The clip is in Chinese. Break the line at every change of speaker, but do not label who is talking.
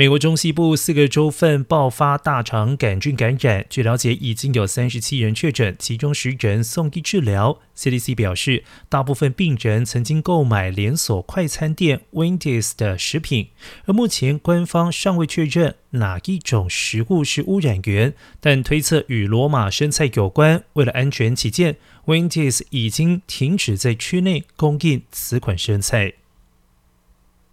美国中西部四个州份爆发大肠杆菌感染，据了解，已经有三十七人确诊，其中十人送医治疗。CDC 表示，大部分病人曾经购买连锁快餐店 Wendy's 的食品，而目前官方尚未确认哪一种食物是污染源，但推测与罗马生菜有关。为了安全起见，Wendy's 已经停止在区内供应此款生菜。